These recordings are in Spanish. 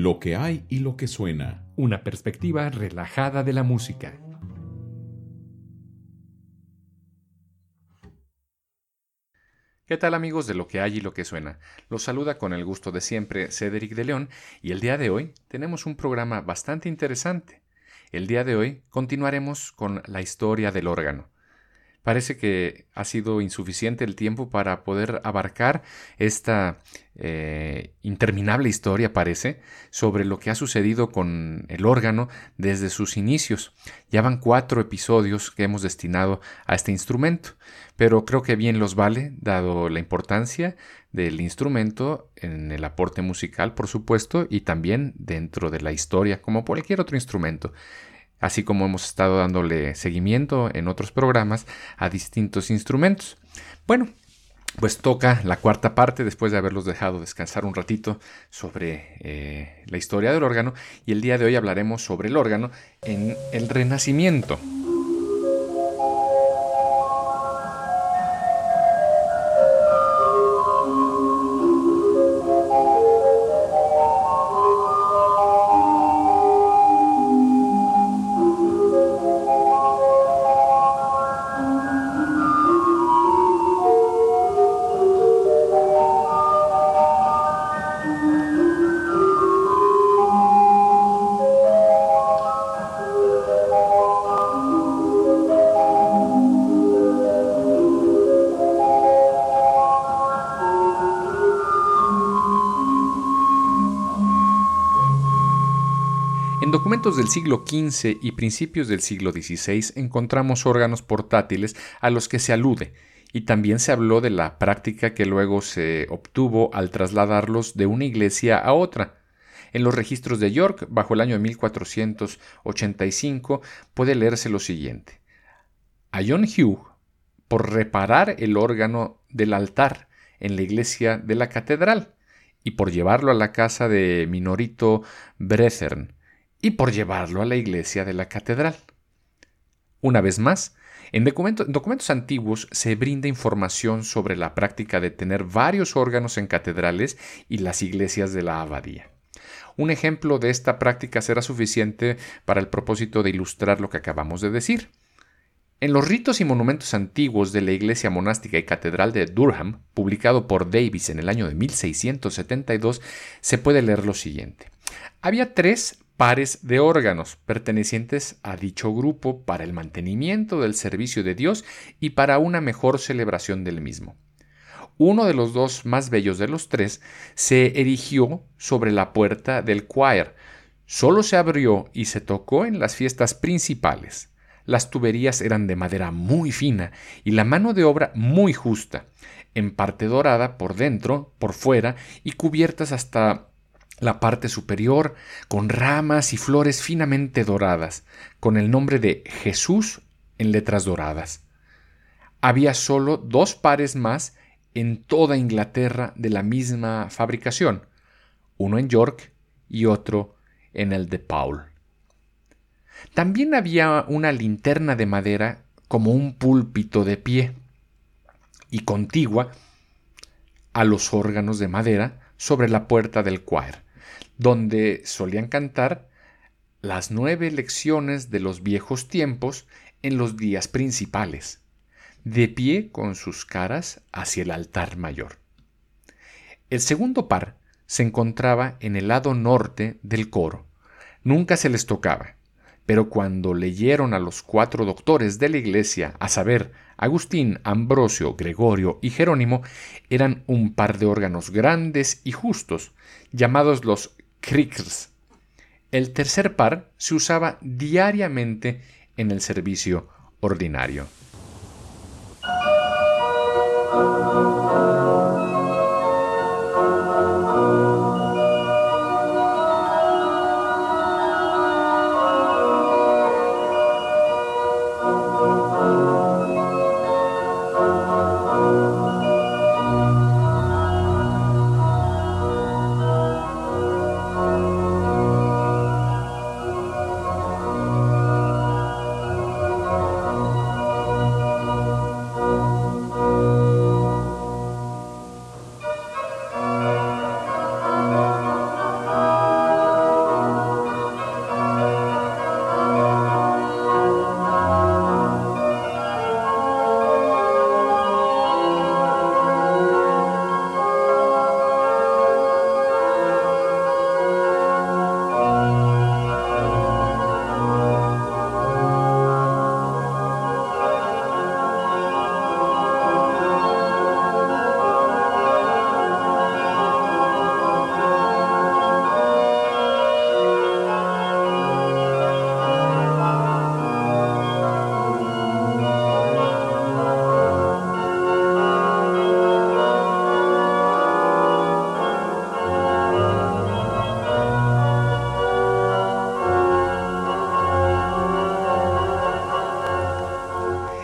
Lo que hay y lo que suena. Una perspectiva relajada de la música. ¿Qué tal amigos de lo que hay y lo que suena? Los saluda con el gusto de siempre Cedric de León y el día de hoy tenemos un programa bastante interesante. El día de hoy continuaremos con la historia del órgano. Parece que ha sido insuficiente el tiempo para poder abarcar esta eh, interminable historia, parece, sobre lo que ha sucedido con el órgano desde sus inicios. Ya van cuatro episodios que hemos destinado a este instrumento, pero creo que bien los vale, dado la importancia del instrumento en el aporte musical, por supuesto, y también dentro de la historia, como cualquier otro instrumento así como hemos estado dándole seguimiento en otros programas a distintos instrumentos. Bueno, pues toca la cuarta parte después de haberlos dejado descansar un ratito sobre eh, la historia del órgano y el día de hoy hablaremos sobre el órgano en el Renacimiento. Documentos del siglo XV y principios del siglo XVI encontramos órganos portátiles a los que se alude, y también se habló de la práctica que luego se obtuvo al trasladarlos de una iglesia a otra. En los registros de York, bajo el año 1485, puede leerse lo siguiente. A John Hugh, por reparar el órgano del altar en la iglesia de la catedral, y por llevarlo a la casa de Minorito Brethern, y por llevarlo a la iglesia de la catedral. Una vez más, en, documentos antiguos se brinda información sobre la práctica de tener varios órganos en catedrales y las iglesias de la abadía. Un ejemplo de esta práctica será suficiente para el propósito de ilustrar lo que acabamos de decir. En los ritos y monumentos antiguos de la iglesia monástica y catedral de Durham, publicado por Davis en el año de 1672, se puede leer lo siguiente. Había tres pares de órganos pertenecientes a dicho grupo para el mantenimiento del servicio de Dios y para una mejor celebración del mismo. Uno de los dos más bellos de los tres se erigió sobre la puerta del choir. Solo se abrió y se tocó en las fiestas principales. Las tuberías eran de madera muy fina y la mano de obra muy justa, en parte dorada por dentro, por fuera y cubiertas hasta la parte superior con ramas y flores finamente doradas, con el nombre de Jesús en letras doradas. Había solo dos pares más en toda Inglaterra de la misma fabricación, uno en York y otro en el de Paul. También había una linterna de madera como un púlpito de pie y contigua a los órganos de madera sobre la puerta del choir donde solían cantar las nueve lecciones de los viejos tiempos en los días principales, de pie con sus caras hacia el altar mayor. El segundo par se encontraba en el lado norte del coro. Nunca se les tocaba, pero cuando leyeron a los cuatro doctores de la iglesia, a saber, Agustín, Ambrosio, Gregorio y Jerónimo, eran un par de órganos grandes y justos, llamados los Kriegers. El tercer par se usaba diariamente en el servicio ordinario.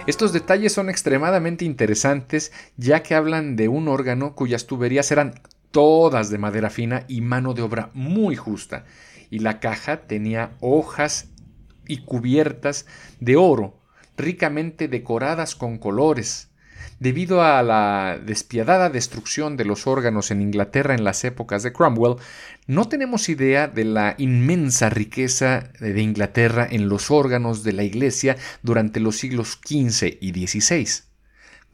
Estos detalles son extremadamente interesantes ya que hablan de un órgano cuyas tuberías eran todas de madera fina y mano de obra muy justa, y la caja tenía hojas y cubiertas de oro, ricamente decoradas con colores. Debido a la despiadada destrucción de los órganos en Inglaterra en las épocas de Cromwell, no tenemos idea de la inmensa riqueza de Inglaterra en los órganos de la Iglesia durante los siglos XV y XVI.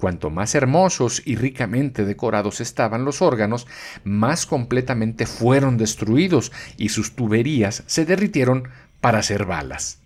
Cuanto más hermosos y ricamente decorados estaban los órganos, más completamente fueron destruidos y sus tuberías se derritieron para hacer balas.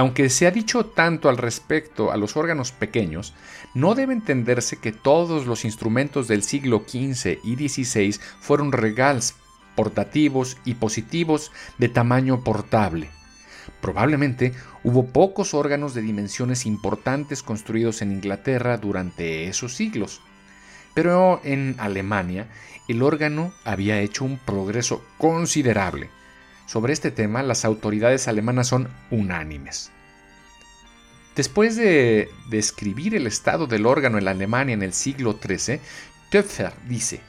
Aunque se ha dicho tanto al respecto a los órganos pequeños, no debe entenderse que todos los instrumentos del siglo XV y XVI fueron regals portativos y positivos de tamaño portable. Probablemente hubo pocos órganos de dimensiones importantes construidos en Inglaterra durante esos siglos. Pero en Alemania el órgano había hecho un progreso considerable sobre este tema, las autoridades alemanas son unánimes. Después de describir el estado del órgano en Alemania en el siglo XIII, Töpfer dice,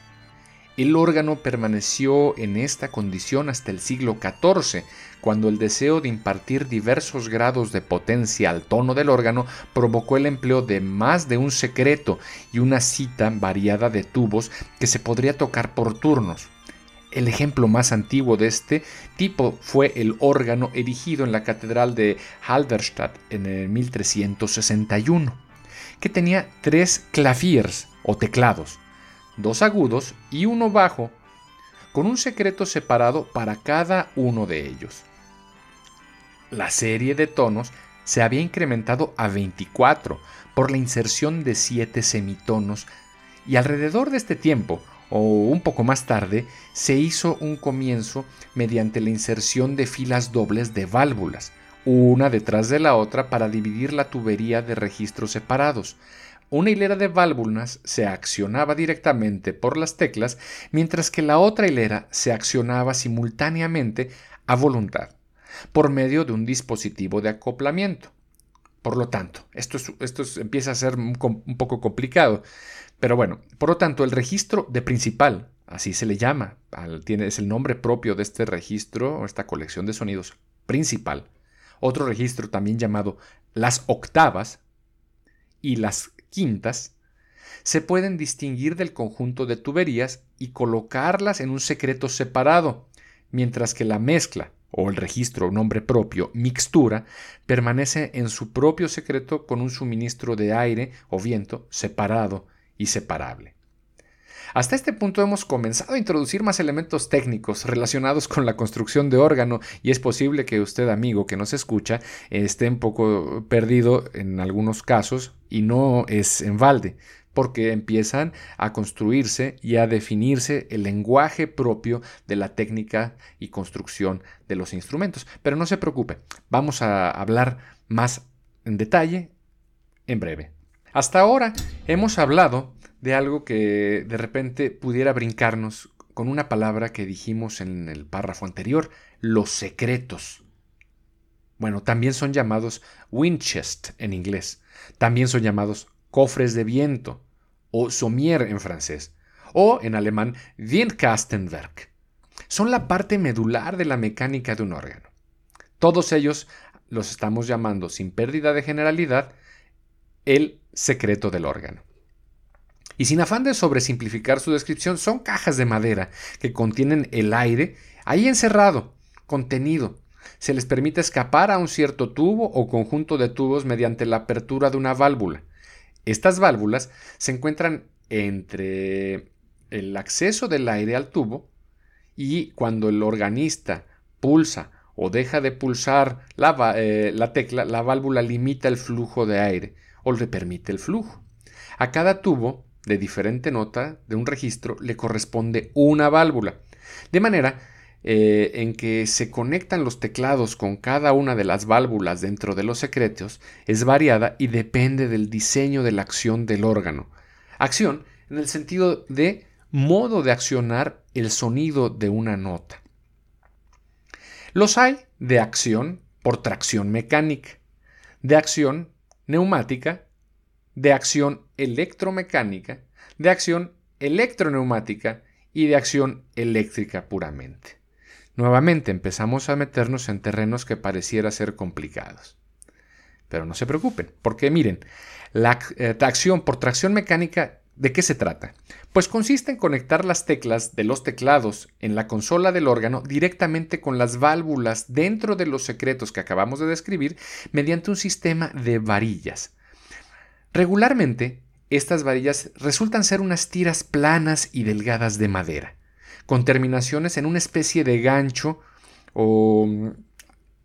el órgano permaneció en esta condición hasta el siglo XIV, cuando el deseo de impartir diversos grados de potencia al tono del órgano provocó el empleo de más de un secreto y una cita variada de tubos que se podría tocar por turnos. El ejemplo más antiguo de este tipo fue el órgano erigido en la catedral de Halberstadt en el 1361, que tenía tres claviers o teclados, dos agudos y uno bajo, con un secreto separado para cada uno de ellos. La serie de tonos se había incrementado a 24 por la inserción de siete semitonos y alrededor de este tiempo o un poco más tarde, se hizo un comienzo mediante la inserción de filas dobles de válvulas, una detrás de la otra para dividir la tubería de registros separados. Una hilera de válvulas se accionaba directamente por las teclas, mientras que la otra hilera se accionaba simultáneamente a voluntad, por medio de un dispositivo de acoplamiento. Por lo tanto, esto, esto empieza a ser un, poco complicado. Pero bueno, por lo tanto, el registro de principal, así se le llama, tiene, es el nombre propio de este registro o esta colección de sonidos principal. Otro registro también llamado las octavas y las quintas se pueden distinguir del conjunto de tuberías y colocarlas en un secreto separado, mientras que la mezcla o el registro nombre propio mixtura permanece en su propio secreto con un suministro de aire o viento separado separable. Hasta este punto hemos comenzado a introducir más elementos técnicos relacionados con la construcción de órgano y es posible que usted amigo que nos escucha esté un poco perdido en algunos casos y no es en balde porque empiezan a construirse y a definirse el lenguaje propio de la técnica y construcción de los instrumentos. Pero no se preocupe, vamos a hablar más en detalle en breve. Hasta ahora hemos hablado de algo que de repente pudiera brincarnos con una palabra que dijimos en el párrafo anterior, los secretos. Bueno, también son llamados Winchest en inglés, también son llamados cofres de viento o sommier en francés, o en alemán Windkastenwerk. Son la parte medular de la mecánica de un órgano. Todos ellos los estamos llamando, sin pérdida de generalidad, el secreto del órgano. Y sin afán de sobresimplificar su descripción, son cajas de madera que contienen el aire ahí encerrado, contenido. Se les permite escapar a un cierto tubo o conjunto de tubos mediante la apertura de una válvula. Estas válvulas se encuentran entre el acceso del aire al tubo y cuando el organista pulsa o deja de pulsar la, eh, la, tecla, la válvula limita el flujo de aire o le permite el flujo. A cada tubo de diferente nota de un registro le corresponde una válvula. De manera eh, en que se conectan los teclados con cada una de las válvulas dentro de los secretos es variada y depende del diseño de la acción del órgano. Acción en el sentido de modo de accionar el sonido de una nota. Los hay de acción por tracción mecánica, de acción neumática de acción electromecánica, de acción electroneumática y de acción eléctrica puramente. Nuevamente empezamos a meternos en terrenos que pareciera ser complicados. Pero no se preocupen, porque miren, la eh, acción por tracción mecánica, ¿de qué se trata? Pues consiste en conectar las teclas de los teclados en la consola del órgano directamente con las válvulas dentro de los secretos que acabamos de describir mediante un sistema de varillas. Regularmente, estas varillas resultan ser unas tiras planas y delgadas de madera, con terminaciones en una especie de gancho o,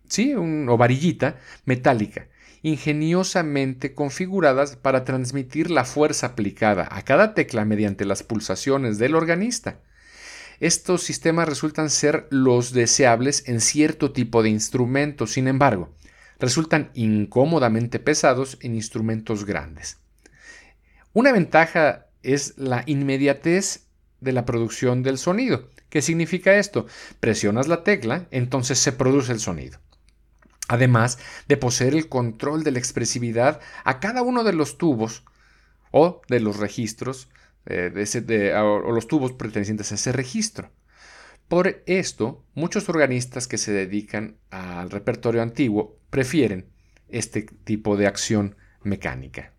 sí, o varillita metálica, ingeniosamente configuradas para transmitir la fuerza aplicada a cada tecla mediante las pulsaciones del organista. Estos sistemas resultan ser los deseables en cierto tipo de instrumentos, sin embargo, resultan incómodamente pesados en instrumentos grandes. Una ventaja es la inmediatez de la producción del sonido. ¿Qué significa esto? Presionas la tecla, entonces se produce el sonido. Además de poseer el control de la expresividad a cada uno de los tubos o de los registros eh, o los tubos pertenecientes a ese registro. Por esto, muchos organistas que se dedican al repertorio antiguo prefieren este tipo de acción mecánica.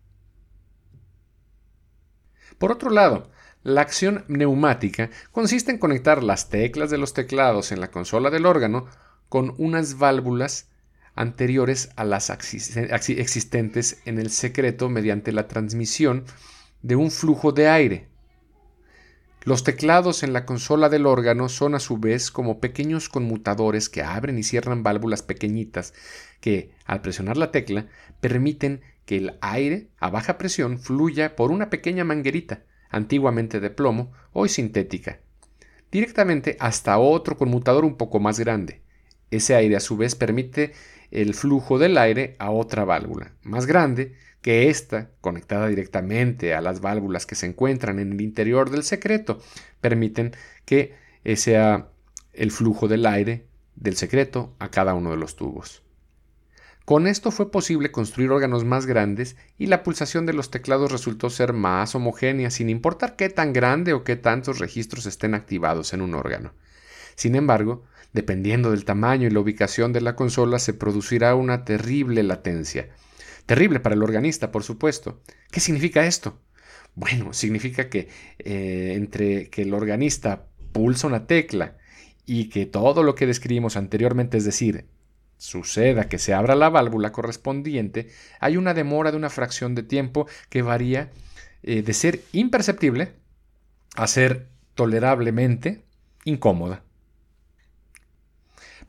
Por otro lado, la acción neumática consiste en conectar las teclas de los teclados en la consola del órgano con unas válvulas anteriores a las existentes en el secreto mediante la transmisión de un flujo de aire. Los teclados en la consola del órgano son a su vez como pequeños conmutadores que abren y cierran válvulas pequeñitas que, al presionar la tecla, permiten que el aire a baja presión fluya por una pequeña manguerita, antiguamente de plomo, hoy sintética, directamente hasta otro conmutador un poco más grande. Ese aire a su vez permite el flujo del aire a otra válvula, más grande, que ésta, conectada directamente a las válvulas que se encuentran en el interior del secreto, permiten que sea el flujo del aire del secreto a cada uno de los tubos. Con esto fue posible construir órganos más grandes y la pulsación de los teclados resultó ser más homogénea sin importar qué tan grande o qué tantos registros estén activados en un órgano. Sin embargo, dependiendo del tamaño y la ubicación de la consola se producirá una terrible latencia, Terrible para el organista, por supuesto. ¿Qué significa esto? Bueno, significa que eh, entre que el organista pulsa una tecla y que todo lo que describimos anteriormente, es decir, suceda que se abra la válvula correspondiente, hay una demora de una fracción de tiempo que varía eh, de ser imperceptible a ser tolerablemente incómoda.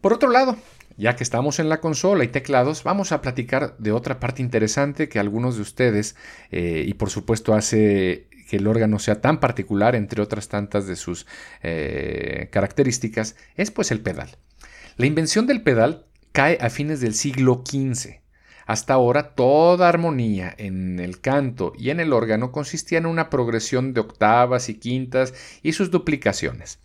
Por otro lado, ya que estamos en la consola y teclados, vamos a platicar de otra parte interesante que algunos de ustedes, eh, y por supuesto hace que el órgano sea tan particular, entre otras tantas de sus eh, características, es pues el pedal. La invención del pedal cae a fines del siglo XV. Hasta ahora toda armonía en el canto y en el órgano consistía en una progresión de octavas y quintas y sus duplicaciones.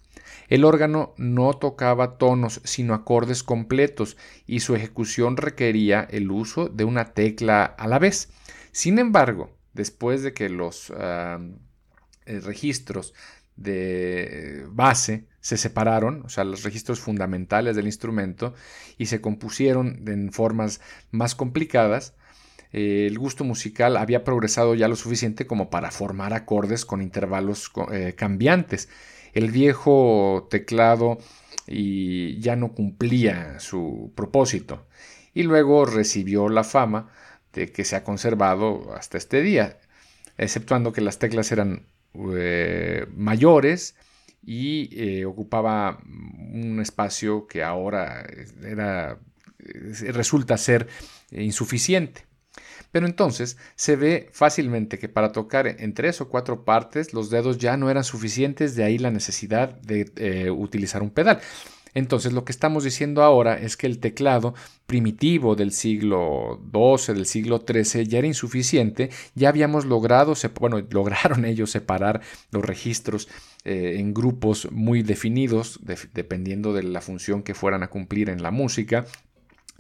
El órgano no tocaba tonos sino acordes completos y su ejecución requería el uso de una tecla a la vez. Sin embargo, después de que los ah, eh, registros de base se separaron, o sea, los registros fundamentales del instrumento, y se compusieron en formas más complicadas, eh, el gusto musical había progresado ya lo suficiente como para formar acordes con intervalos eh, cambiantes. El viejo teclado y ya no cumplía su propósito y luego recibió la fama de que se ha conservado hasta este día, exceptuando que las teclas eran eh, mayores y eh, ocupaba un espacio que ahora era, resulta ser insuficiente. Pero entonces se ve fácilmente que para tocar en tres o cuatro partes los dedos ya no eran suficientes, de ahí la necesidad de eh, utilizar un pedal. Entonces lo que estamos diciendo ahora es que el teclado primitivo del siglo XII, del siglo XIII, ya era insuficiente, ya habíamos logrado, bueno, lograron ellos separar los registros eh, en grupos muy definidos, dependiendo de la función que fueran a cumplir en la música,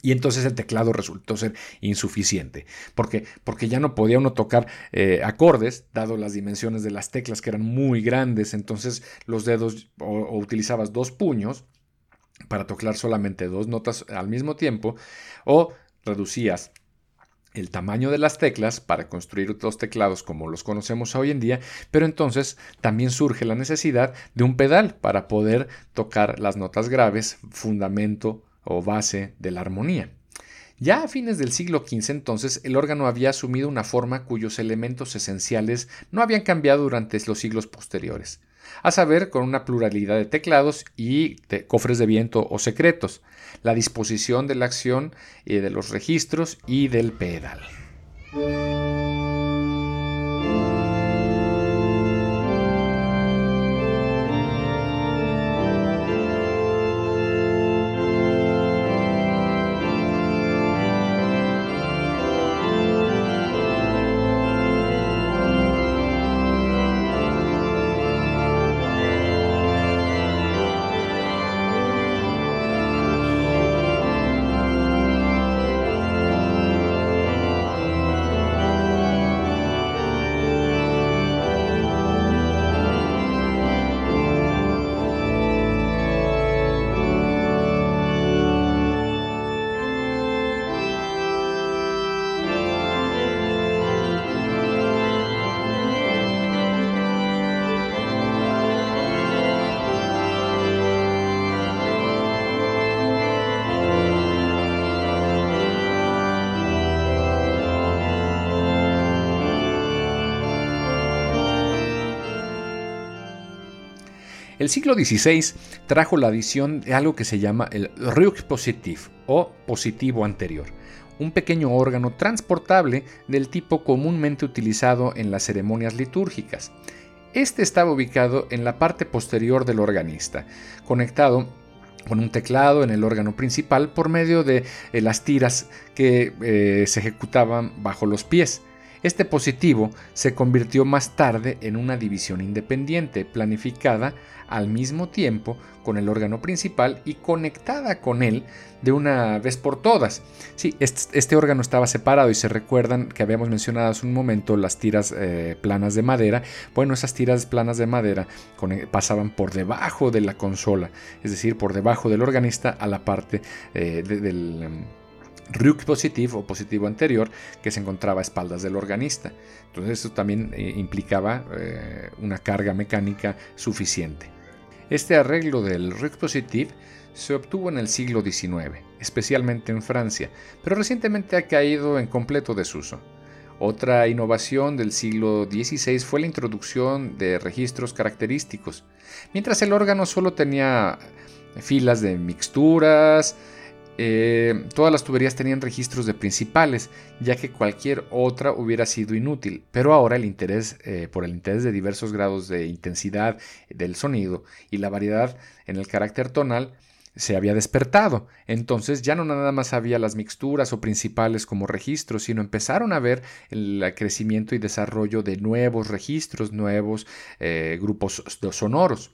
y entonces el teclado resultó ser insuficiente, porque, porque ya no podía uno tocar eh, acordes, dado las dimensiones de las teclas que eran muy grandes, entonces los dedos o utilizabas dos puños para tocar solamente dos notas al mismo tiempo o reducías el tamaño de las teclas para construir los teclados como los conocemos hoy en día, pero entonces también surge la necesidad de un pedal para poder tocar las notas graves, fundamento o base de la armonía. Ya a fines del siglo XV entonces el órgano había asumido una forma cuyos elementos esenciales no habían cambiado durante los siglos posteriores a saber, con una pluralidad de teclados y cofres de viento o secretos, la disposición de la acción y de los registros y del pedal. El siglo XVI trajo la adición de algo que se llama el Rückpositiv o positivo anterior, un pequeño órgano transportable del tipo comúnmente utilizado en las ceremonias litúrgicas. Este estaba ubicado en la parte posterior del organista, conectado con un teclado en el órgano principal por medio de eh, las tiras que eh, se ejecutaban bajo los pies. Este positivo se convirtió más tarde en una división independiente, planificada al mismo tiempo con el órgano principal y conectada con él de una vez por todas. Sí, este, órgano estaba separado y se recuerdan que habíamos mencionado hace un momento las tiras eh, planas de madera. Bueno, esas tiras planas de madera pasaban por debajo de la consola, es decir, por debajo del organista a la parte eh, del em, Ryuk positivo o positivo anterior que se encontraba a espaldas del organista. Entonces esto también eh, implicaba eh, una carga mecánica suficiente. Este arreglo del Ryuk positiv se obtuvo en el siglo XIX, especialmente en Francia, pero recientemente ha caído en completo desuso. Otra innovación del siglo XVI fue la introducción de registros característicos. Mientras el órgano solo tenía filas de mixturas, eh, todas las tuberías tenían registros de principales, ya que cualquier otra hubiera sido inútil, pero ahora el interés eh, por el interés de diversos grados de intensidad del sonido y la variedad en el carácter tonal se había despertado. Entonces ya no nada más había las mixturas o principales como registros, sino empezaron a ver el crecimiento y desarrollo de nuevos registros, nuevos eh, grupos sonoros.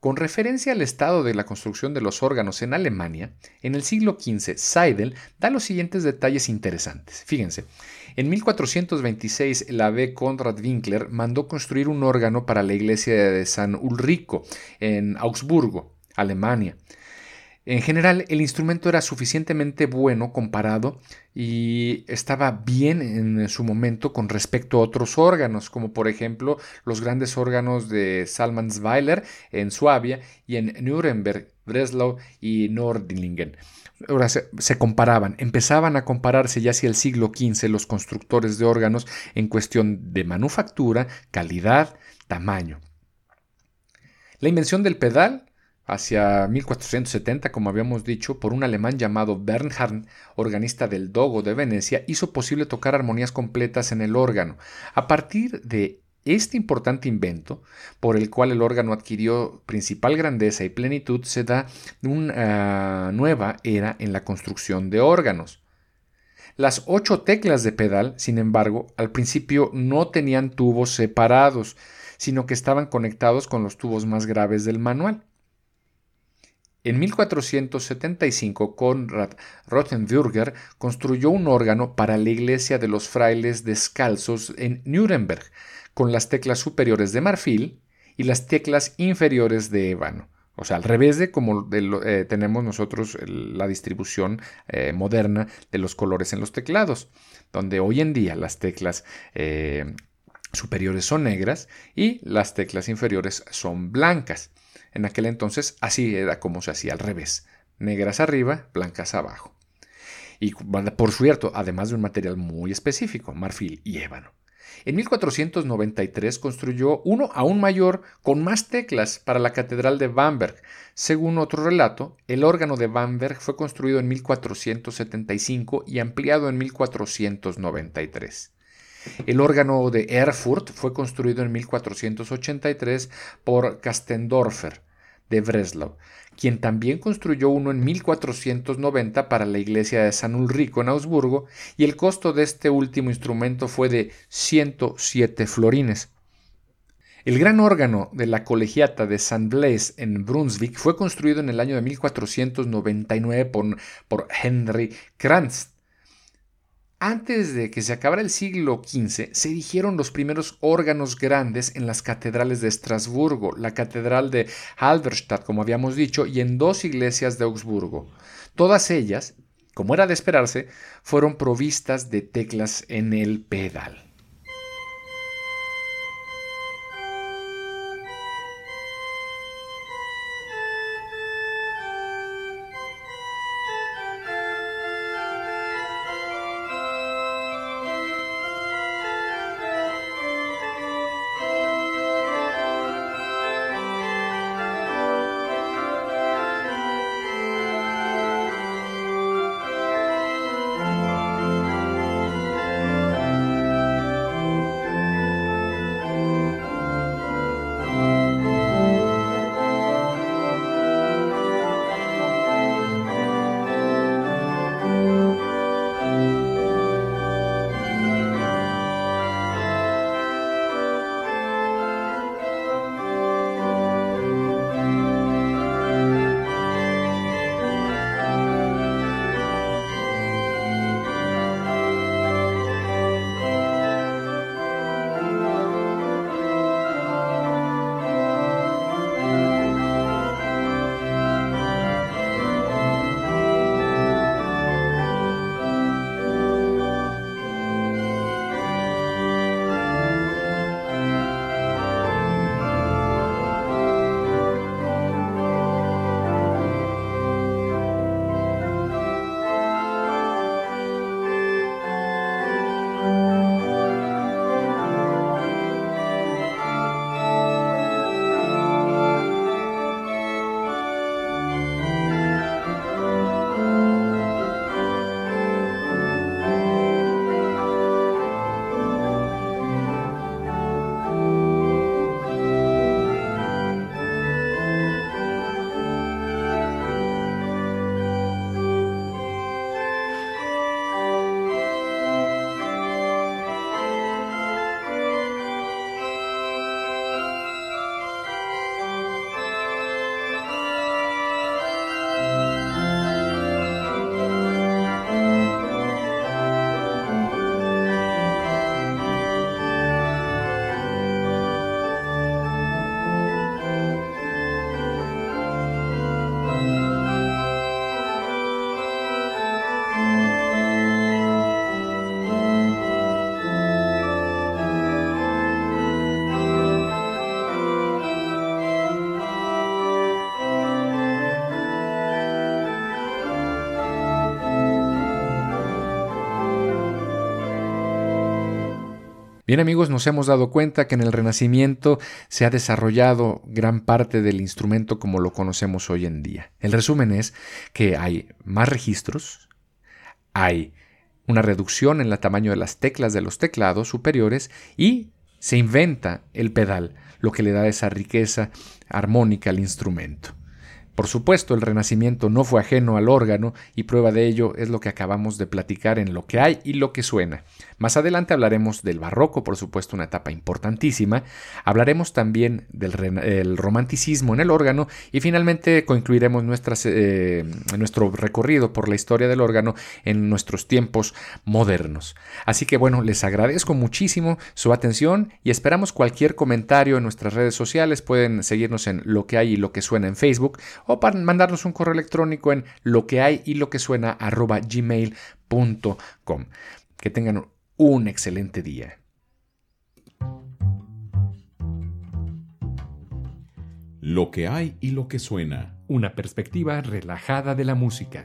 Con referencia al estado de la construcción de los órganos en Alemania, en el siglo XV, Seidel da los siguientes detalles interesantes. Fíjense, en 1426 el abbé Konrad Winkler mandó construir un órgano para la iglesia de San Ulrico en Augsburgo, Alemania. En general, el instrumento era suficientemente bueno comparado y estaba bien en su momento con respecto a otros órganos, como por ejemplo los grandes órganos de Salmansweiler en Suabia y en Nuremberg, Breslau y Nordlingen. Ahora se, se, comparaban, empezaban a compararse ya hacia el siglo XV los constructores de órganos en cuestión de manufactura, calidad, tamaño. La invención del pedal hacia 1470, como habíamos dicho, por un alemán llamado Bernhard, organista del Dogo de Venecia, hizo posible tocar armonías completas en el órgano. A partir de este importante invento, por el cual el órgano adquirió principal grandeza y plenitud, se da una nueva era en la construcción de órganos. Las ocho teclas de pedal, sin embargo, al principio no tenían tubos separados, sino que estaban conectados con los tubos más graves del manual. En 1475, Konrad Rothenburger construyó un órgano para la iglesia de los frailes descalzos en Nuremberg, con las teclas superiores de marfil y las teclas inferiores de ébano. O sea, al revés de como eh, tenemos nosotros la distribución eh, moderna de los colores en los teclados, donde hoy en día las teclas eh, superiores son negras y las teclas inferiores son blancas. En aquel entonces así era como se hacía al revés, negras arriba, blancas abajo. Y por cierto, además de un material muy específico, marfil y ébano. En 1493 construyó uno aún mayor con más teclas para la Catedral de Bamberg. Según otro relato, el órgano de Bamberg fue construido en 1475 y ampliado en 1493. El órgano de Erfurt fue construido en 1483 por Castendorfer de Breslau, quien también construyó uno en 1490 para la iglesia de San Ulrico en Augsburgo, y el costo de este último instrumento fue de 107 florines. El gran órgano de la colegiata de San Blaise en Brunswick fue construido en el año de 1499 por, por Henry Kranz, antes de que se acabara el siglo XV, se erigieron los primeros órganos grandes en las catedrales de Estrasburgo, la catedral de Halberstadt, como habíamos dicho, y en dos iglesias de Augsburgo. Todas ellas, como era de esperarse, fueron provistas de teclas en el pedal. Bien amigos, nos hemos dado cuenta que en el Renacimiento se ha desarrollado gran parte del instrumento como lo conocemos hoy en día. El resumen es que hay más registros, hay una reducción en el tamaño de las teclas de los teclados superiores y se inventa el pedal, lo que le da esa riqueza armónica al instrumento. Por supuesto, el Renacimiento no fue ajeno al órgano y prueba de ello es lo que acabamos de platicar en lo que hay y lo que suena. Más adelante hablaremos del barroco, por supuesto, una etapa importantísima. Hablaremos también del romanticismo en el órgano y finalmente concluiremos eh, nuestro recorrido por la historia del órgano en nuestros tiempos modernos. Así que bueno, les agradezco muchísimo su atención y esperamos cualquier comentario en nuestras redes sociales. Pueden seguirnos en lo que hay y lo que suena en Facebook o para mandarnos un correo electrónico en lo que hay y lo que suena arroba gmail.com. Que tengan un excelente día. Lo que hay y lo que suena. Una perspectiva relajada de la música.